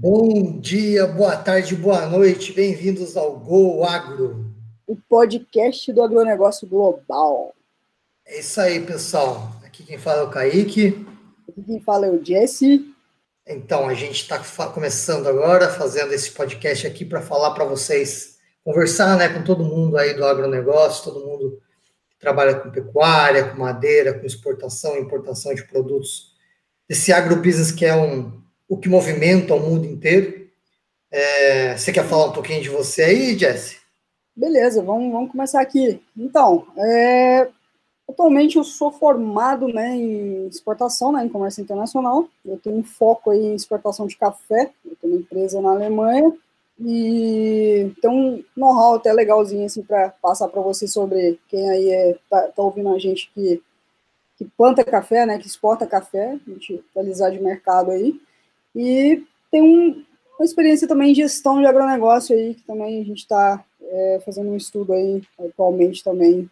Bom dia, boa tarde, boa noite, bem-vindos ao Go Agro. O podcast do agronegócio global. É isso aí, pessoal. Aqui quem fala é o Kaique. Aqui quem fala é o Jesse. Então, a gente está começando agora, fazendo esse podcast aqui para falar para vocês, conversar né, com todo mundo aí do agronegócio, todo mundo que trabalha com pecuária, com madeira, com exportação e importação de produtos desse agrobusiness que é um, o que movimenta o mundo inteiro. É, você quer falar um pouquinho de você aí, Jesse? Beleza, vamos, vamos começar aqui. Então, é, atualmente eu sou formado né, em exportação, né, em comércio internacional. Eu tenho um foco aí em exportação de café. Eu tenho uma empresa na Alemanha e tem um know-how até legalzinho assim para passar para você sobre quem aí é, tá, tá ouvindo a gente que que planta café, né, que exporta café, a gente atualizar de mercado aí. E tem um, uma experiência também em gestão de agronegócio aí, que também a gente está é, fazendo um estudo aí atualmente também,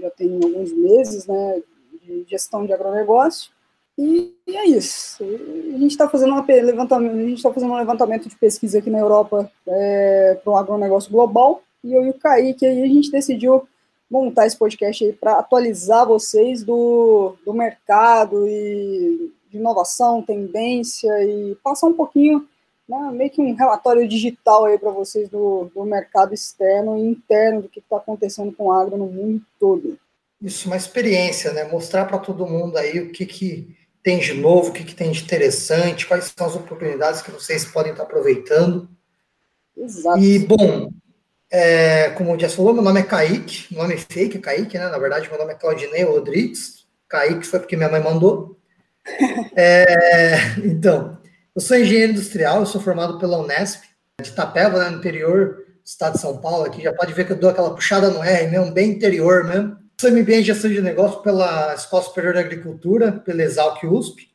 já tem alguns meses, né, de gestão de agronegócio. E, e é isso. A gente está fazendo, uma levantamento, a gente está fazendo um levantamento de pesquisa aqui na Europa é, para o agronegócio global. E eu e o Kaique aí a gente decidiu montar esse podcast aí para atualizar vocês do, do mercado e de inovação, tendência e passar um pouquinho, né, meio que um relatório digital aí para vocês do, do mercado externo e interno do que está acontecendo com o agro no mundo todo. Isso, uma experiência, né? Mostrar para todo mundo aí o que, que tem de novo, o que, que tem de interessante, quais são as oportunidades que vocês podem estar aproveitando. Exato. E, bom, é, como o Jess falou, meu nome é Kaique, nome é fake, é Kaique, né? Na verdade, meu nome é Claudinei Rodrigues. Kaique foi porque minha mãe mandou. É, então, eu sou engenheiro industrial, eu sou formado pela Unesp, de Itapeva, né, no interior do estado de São Paulo, aqui já pode ver que eu dou aquela puxada no R mesmo, bem interior mesmo. Sou MBA em Gestão de Negócio pela Escola Superior de Agricultura, pela Exalc USP,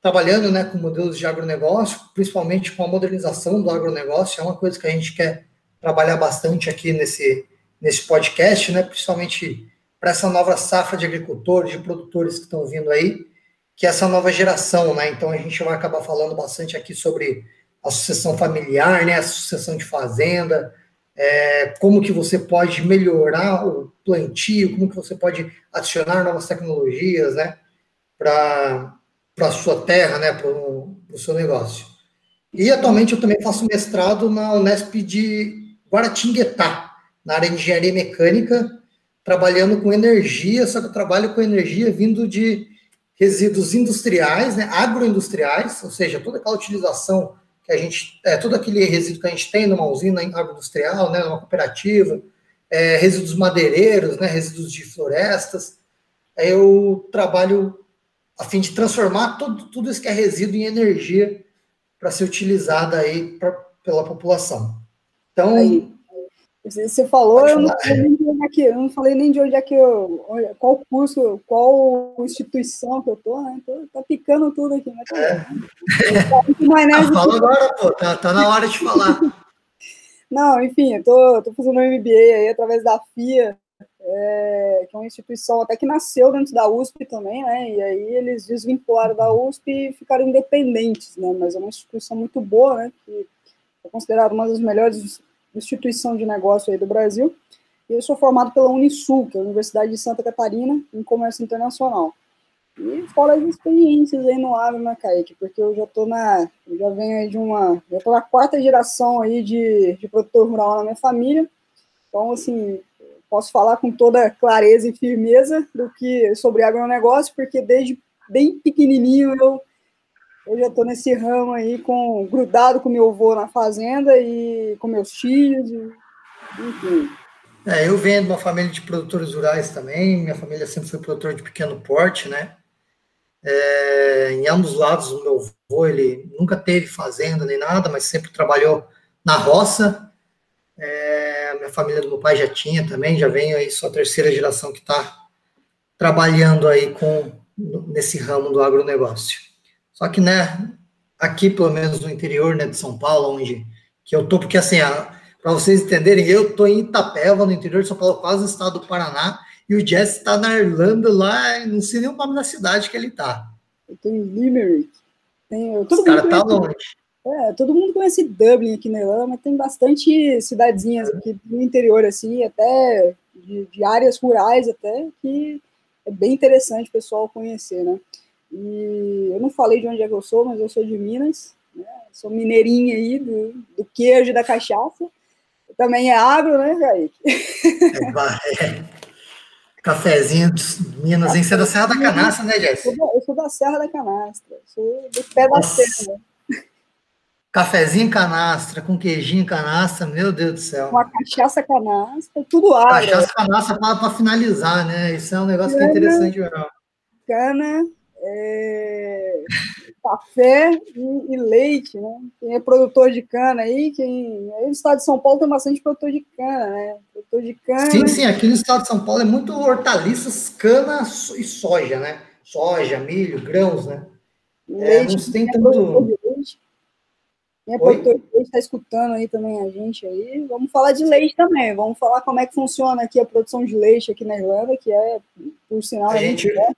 trabalhando né, com modelos de agronegócio, principalmente com a modernização do agronegócio, é uma coisa que a gente quer trabalhar bastante aqui nesse, nesse podcast, né, principalmente para essa nova safra de agricultores, de produtores que estão vindo aí, que é essa nova geração, né? Então a gente vai acabar falando bastante aqui sobre a sucessão familiar, né? A sucessão de fazenda, é, como que você pode melhorar o plantio, como que você pode adicionar novas tecnologias, né? Para a sua terra, né? Para o seu negócio. E atualmente eu também faço mestrado na Unesp de Guaratinguetá, na área de engenharia mecânica, trabalhando com energia, só que eu trabalho com energia vindo de resíduos industriais, né, agroindustriais, ou seja, toda aquela utilização que a gente, é, todo aquele resíduo que a gente tem numa usina agroindustrial, né, numa cooperativa, é, resíduos madeireiros, né, resíduos de florestas, eu trabalho a fim de transformar tudo, tudo isso que é resíduo em energia para ser utilizada aí pra, pela população. Então, aí, você falou, eu não, de onde é que, eu não falei nem de onde é que eu. Qual curso, qual instituição que eu tô, né? Tô, tá picando tudo aqui, né? É. Ah, fala agora, pô, tá, tá na hora de falar. Não, enfim, eu tô, tô fazendo um MBA aí através da FIA, é, que é uma instituição até que nasceu dentro da USP também, né? E aí eles desvincularam da USP e ficaram independentes, né? Mas é uma instituição muito boa, né? Que é considerada uma das melhores instituição de negócio aí do Brasil. E eu sou formado pela Unisul, que é a Universidade de Santa Catarina, em Comércio Internacional. E fora as experiências aí no agro, né, Kaique? Porque eu já tô na. Já venho aí de uma. Já tô na quarta geração aí de, de produtor rural na minha família. Então, assim, posso falar com toda clareza e firmeza do que sobre agronegócio, porque desde bem pequenininho eu eu já estou nesse ramo aí, com, grudado com meu avô na fazenda e com meus tios, enfim. É, eu venho de uma família de produtores rurais também, minha família sempre foi produtor de pequeno porte, né? É, em ambos lados, o meu avô, ele nunca teve fazenda nem nada, mas sempre trabalhou na roça. É, minha família do meu pai já tinha também, já vem aí sua terceira geração que está trabalhando aí com nesse ramo do agronegócio. Só que, né, aqui, pelo menos no interior né, de São Paulo, onde que eu tô, porque assim, para vocês entenderem, eu tô em Itapeva, no interior de São Paulo, quase no estado do Paraná, e o Jess está na Irlanda, lá, não sei nem o nome da cidade que ele tá. Eu tô em Limerick. Tem, eu, Os cara tá longe. É, todo mundo conhece Dublin aqui na Irlanda, mas tem bastante cidadezinhas aqui no interior, assim, até de, de áreas rurais até, que é bem interessante o pessoal conhecer, né? E eu não falei de onde é que eu sou, mas eu sou de Minas, né? Sou mineirinha aí do, do queijo e da cachaça. Também é agro, né, Kaique? É, é. Cafezinho de Minas, hein? Você é da Serra da Canastra, né, Jéssica? Eu sou da Serra da Canastra, sou do pé da serra. Cafezinho canastra, com queijinho canastra, meu Deus do céu. Uma cachaça canastra, tudo água. Cachaça canastra para finalizar, né? Isso é um negócio Cana, que é interessante. Cana, é, café e, e, leite, né? Quem é produtor de cana aí, quem. Aí no estado de São Paulo tem bastante produtor de cana, né? Produtor de cana. Sim, sim, aqui no estado de São Paulo é muito hortaliças, cana e soja, né? Soja, milho, grãos, né? É, leite, é, não tem tanto. Quem é produtor de leite está escutando aí também a gente aí. Vamos falar de leite também. Vamos falar como é que funciona aqui a produção de leite aqui na Irlanda, que é, por sinal, a, a gente, gente é,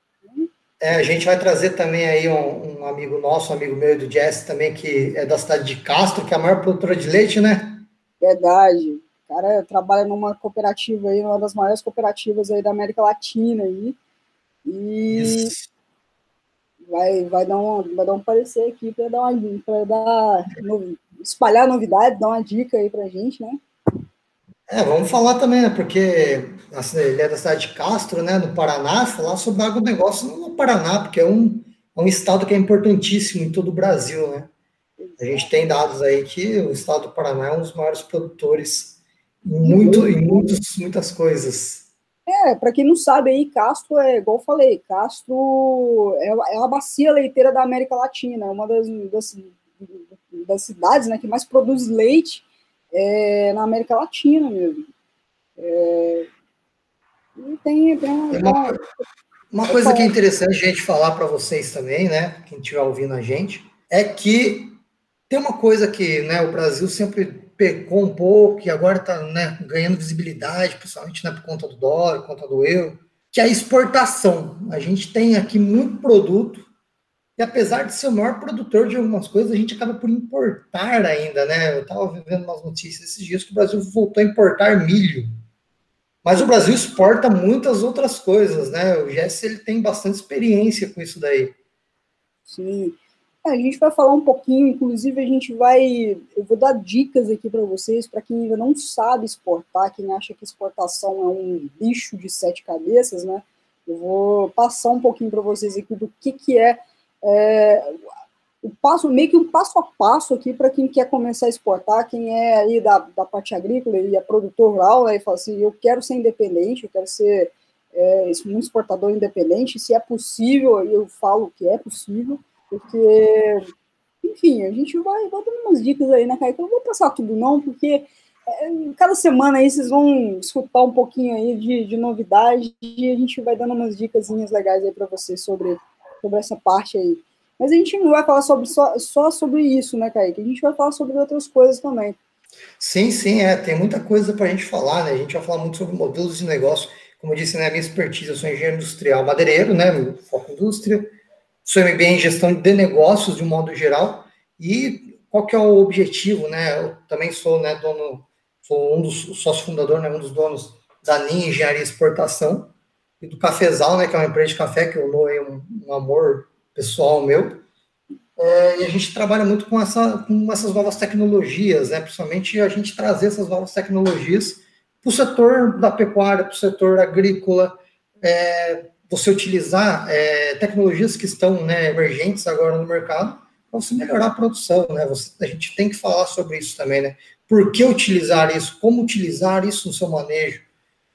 a gente vai trazer também aí um, um, amigo nosso, um amigo meu do Jess também, que é da cidade de Castro, que é a maior produtora de leite, né? Verdade. O cara trabalha numa cooperativa aí, uma das maiores cooperativas aí da América Latina aí. E Isso vai, vai, dar uma, vai dar um parecer aqui para dar uma para dar espalhar novidades, dar uma dica aí para gente, né? É, vamos falar também, né? Porque assim, ele é da cidade de Castro, né? No Paraná, falar sobre agronegócio no Paraná, porque é um, é um estado que é importantíssimo em todo o Brasil, né? A gente tem dados aí que o estado do Paraná é um dos maiores produtores em, muito, em muitos, muitas coisas. É, para quem não sabe aí, Castro é, igual eu falei, Castro é, é a bacia leiteira da América Latina, é uma das, das, das, cidades né, que mais produz leite é, na América Latina mesmo. É, e tem, tem uma, uma, uma coisa que é interessante a gente falar para vocês também, né, quem estiver ouvindo a gente, é que tem uma coisa que né, o Brasil sempre pecou um pouco e agora está né, ganhando visibilidade, principalmente né, por conta do dólar, por conta do euro, que é a exportação. A gente tem aqui muito produto e apesar de ser o maior produtor de algumas coisas, a gente acaba por importar ainda, né? Eu estava vendo umas notícias esses dias que o Brasil voltou a importar milho. Mas o Brasil exporta muitas outras coisas, né? O Jesse ele tem bastante experiência com isso daí. Sim. É, a gente vai falar um pouquinho, inclusive a gente vai, eu vou dar dicas aqui para vocês, para quem ainda não sabe exportar, quem acha que exportação é um bicho de sete cabeças, né? Eu vou passar um pouquinho para vocês aqui do que, que é, é o passo, meio que um passo a passo aqui para quem quer começar a exportar, quem é aí da, da parte agrícola e é produtor rural, né, e fala assim, eu quero ser independente, eu quero ser é, um exportador independente, se é possível, eu falo que é possível, porque, enfim, a gente vai, vai dando umas dicas aí, né, Kaique? Eu não vou passar tudo, não, porque é, cada semana aí vocês vão escutar um pouquinho aí de, de novidade e a gente vai dando umas dicas legais aí para vocês sobre, sobre essa parte aí. Mas a gente não vai falar sobre, só, só sobre isso, né, Kaique? A gente vai falar sobre outras coisas também. Sim, sim, é. Tem muita coisa para a gente falar, né? A gente vai falar muito sobre modelos de negócio. Como eu disse, né, a minha expertise, eu sou engenheiro industrial madeireiro, né? Foco indústria sou MBA em gestão de negócios de um modo geral e qual que é o objetivo, né? Eu também sou, né, dono, sou um dos sócio fundador, né, um dos donos da NIN Engenharia e Exportação e do Cafezal, né, que é uma empresa de café que eu dou um, um amor pessoal meu. É, e a gente trabalha muito com, essa, com essas novas tecnologias, né? Principalmente a gente trazer essas novas tecnologias para o setor da pecuária, para o setor agrícola, é, você utilizar é, tecnologias que estão né, emergentes agora no mercado para você melhorar a produção, né? Você, a gente tem que falar sobre isso também, né? Por que utilizar isso? Como utilizar isso no seu manejo?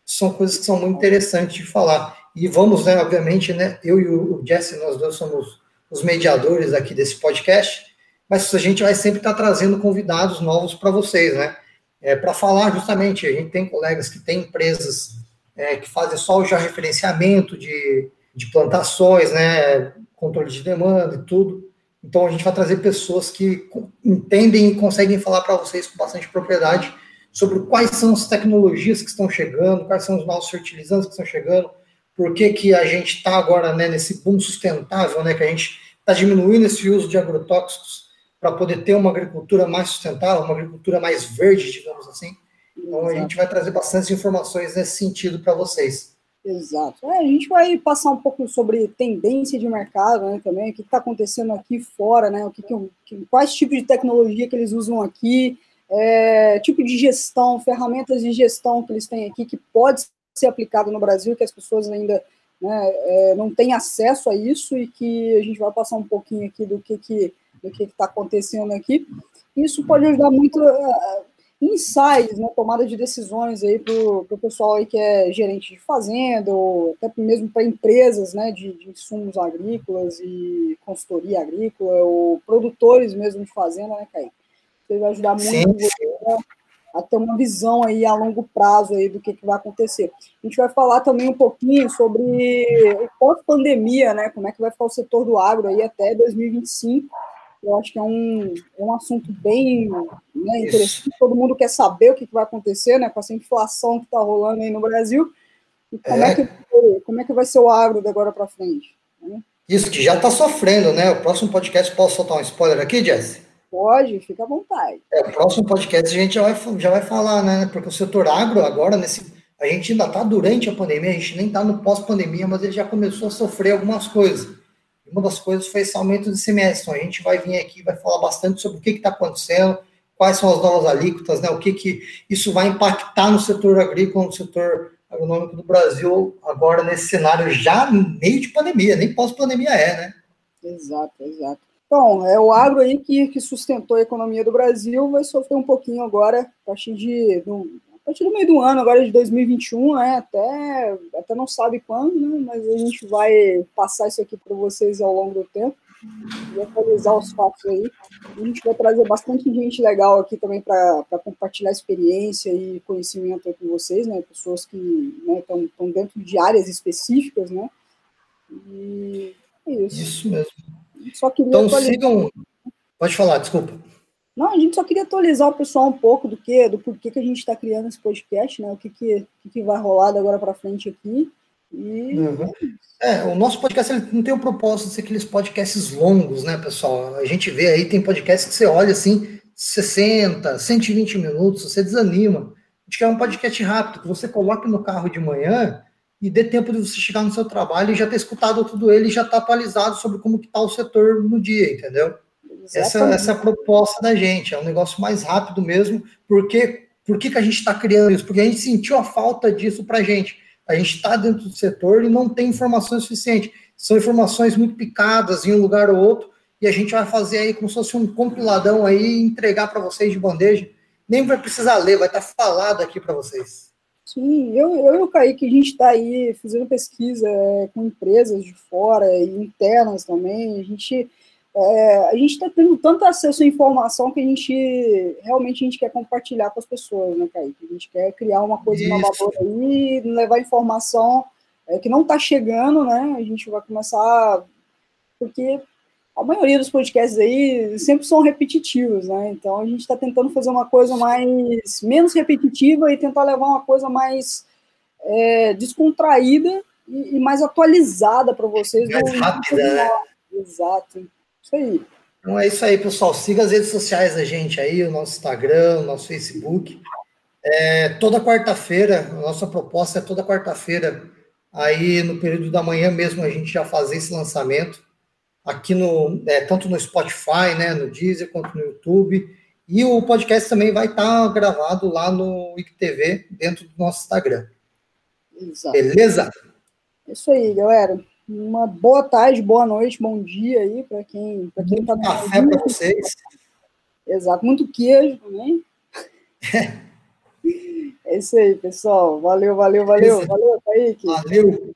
São coisas que são muito interessantes de falar. E vamos, né, obviamente, né, eu e o Jesse, nós dois somos os mediadores aqui desse podcast, mas a gente vai sempre estar trazendo convidados novos para vocês, né? É, para falar justamente, a gente tem colegas que têm empresas é, que fazem só o referenciamento de, de plantações, né, controle de demanda e tudo. Então a gente vai trazer pessoas que entendem e conseguem falar para vocês com bastante propriedade sobre quais são as tecnologias que estão chegando, quais são os novos fertilizantes que estão chegando, por que, que a gente está agora né, nesse boom sustentável, né, que a gente está diminuindo esse uso de agrotóxicos para poder ter uma agricultura mais sustentável, uma agricultura mais verde, digamos assim. Então, Exato. a gente vai trazer bastante informações nesse sentido para vocês. Exato. É, a gente vai passar um pouco sobre tendência de mercado né, também, o que está acontecendo aqui fora, né, o que, que, quais tipos de tecnologia que eles usam aqui, é, tipo de gestão, ferramentas de gestão que eles têm aqui que pode ser aplicado no Brasil, que as pessoas ainda né, é, não têm acesso a isso e que a gente vai passar um pouquinho aqui do que que do que está acontecendo aqui. Isso pode ajudar muito uh, insights, né, tomada de decisões aí para o pessoal aí que é gerente de fazenda, ou até mesmo para empresas né, de, de, insumos agrícolas e consultoria agrícola, ou produtores mesmo de fazenda, né, Kaique? Isso vai ajudar muito sim, sim. A, ter uma visão aí a longo prazo aí do que, que vai acontecer. A gente vai falar também um pouquinho sobre o pós-pandemia, né? Como é que vai ficar o setor do agro aí até 2025 eu acho que é um, é um assunto bem né, interessante. Todo mundo quer saber o que, vai acontecer né, com essa inflação que está rolando aí no Brasil. E como é, é que, como é que vai ser o agro da agora para frente? Né? Isso, que já está sofrendo, né? O próximo podcast, posso soltar um spoiler aqui, Jesse? Pode, fica à vontade. É, o próximo podcast a gente já vai, já vai falar, né? Porque o setor agro agora, nesse, a gente ainda está durante a pandemia, a gente nem está no pós-pandemia, mas ele já começou a sofrer algumas coisas. Uma das coisas foi esse aumento do ICMS. Então, a gente vai vir aqui vai falar bastante sobre o que está acontecendo, quais são as novas alíquotas, né, o que, que isso vai impactar no setor agrícola, no setor agronômico do Brasil, agora nesse cenário já meio de pandemia, nem pós-pandemia é, né? Exato, exato. Então, é o agro aí que, que sustentou a economia do Brasil, vai sofrer um pouquinho agora, a partir de, a partir do meio do ano, agora de 2021, né, até, até não sabe quando, né, mas a gente vai passar isso aqui para vocês ao longo do tempo e atualizar os fatos aí. A gente vai trazer bastante gente legal aqui também para compartilhar experiência e conhecimento com vocês, né, pessoas que estão né, dentro de áreas específicas, né, e é isso. Isso mesmo. Só queria então atualizar. sigam... Pode falar, desculpa. Não, a gente só queria atualizar o pessoal um pouco do que, do porquê que a gente está criando esse podcast, né? O que, que, que vai rolar da agora para frente aqui. E... Uhum. É, o nosso podcast ele não tem o propósito de ser aqueles podcasts longos, né, pessoal? A gente vê aí, tem podcasts que você olha assim, 60, 120 minutos, você desanima. A gente quer um podcast rápido, que você coloque no carro de manhã e dê tempo de você chegar no seu trabalho e já ter escutado tudo ele e já estar tá atualizado sobre como que está o setor no dia, entendeu? Essa, essa é a proposta da gente, é um negócio mais rápido mesmo, porque por que, que a gente está criando isso? Porque a gente sentiu a falta disso para a gente. A gente está dentro do setor e não tem informação suficiente. São informações muito picadas em um lugar ou outro, e a gente vai fazer aí como se fosse um compiladão aí e entregar para vocês de bandeja. Nem vai precisar ler, vai estar tá falado aqui para vocês. Sim, eu, eu e o Kaique, a gente está aí fazendo pesquisa é, com empresas de fora e internas também. A gente é, a gente está tendo tanto acesso à informação que a gente realmente a gente quer compartilhar com as pessoas, né, Kaique? A gente quer criar uma coisa Isso. inovadora aí, levar informação é, que não está chegando, né? A gente vai começar. Porque a maioria dos podcasts aí sempre são repetitivos, né? Então a gente está tentando fazer uma coisa mais menos repetitiva e tentar levar uma coisa mais é, descontraída e, e, mais atualizada para vocês. Mais rápida, né? Exato. Isso aí. Então é isso aí, pessoal. Siga as redes sociais da gente aí, o nosso Instagram, o nosso Facebook. É, toda quarta-feira, a nossa proposta é toda quarta-feira, aí no período da manhã mesmo, a gente já fazer esse lançamento aqui no, é, tanto no Spotify, né, no Deezer, quanto no YouTube. E o podcast também vai estar gravado lá no ICTV, dentro do nosso Instagram. Exato. Beleza? É isso aí, galera. Uma boa tarde, boa noite, bom dia aí para quem para quem está no café para vocês. Exato, muito queijo também. é isso aí, pessoal. Valeu, valeu, valeu, valeu, Kaique. Valeu.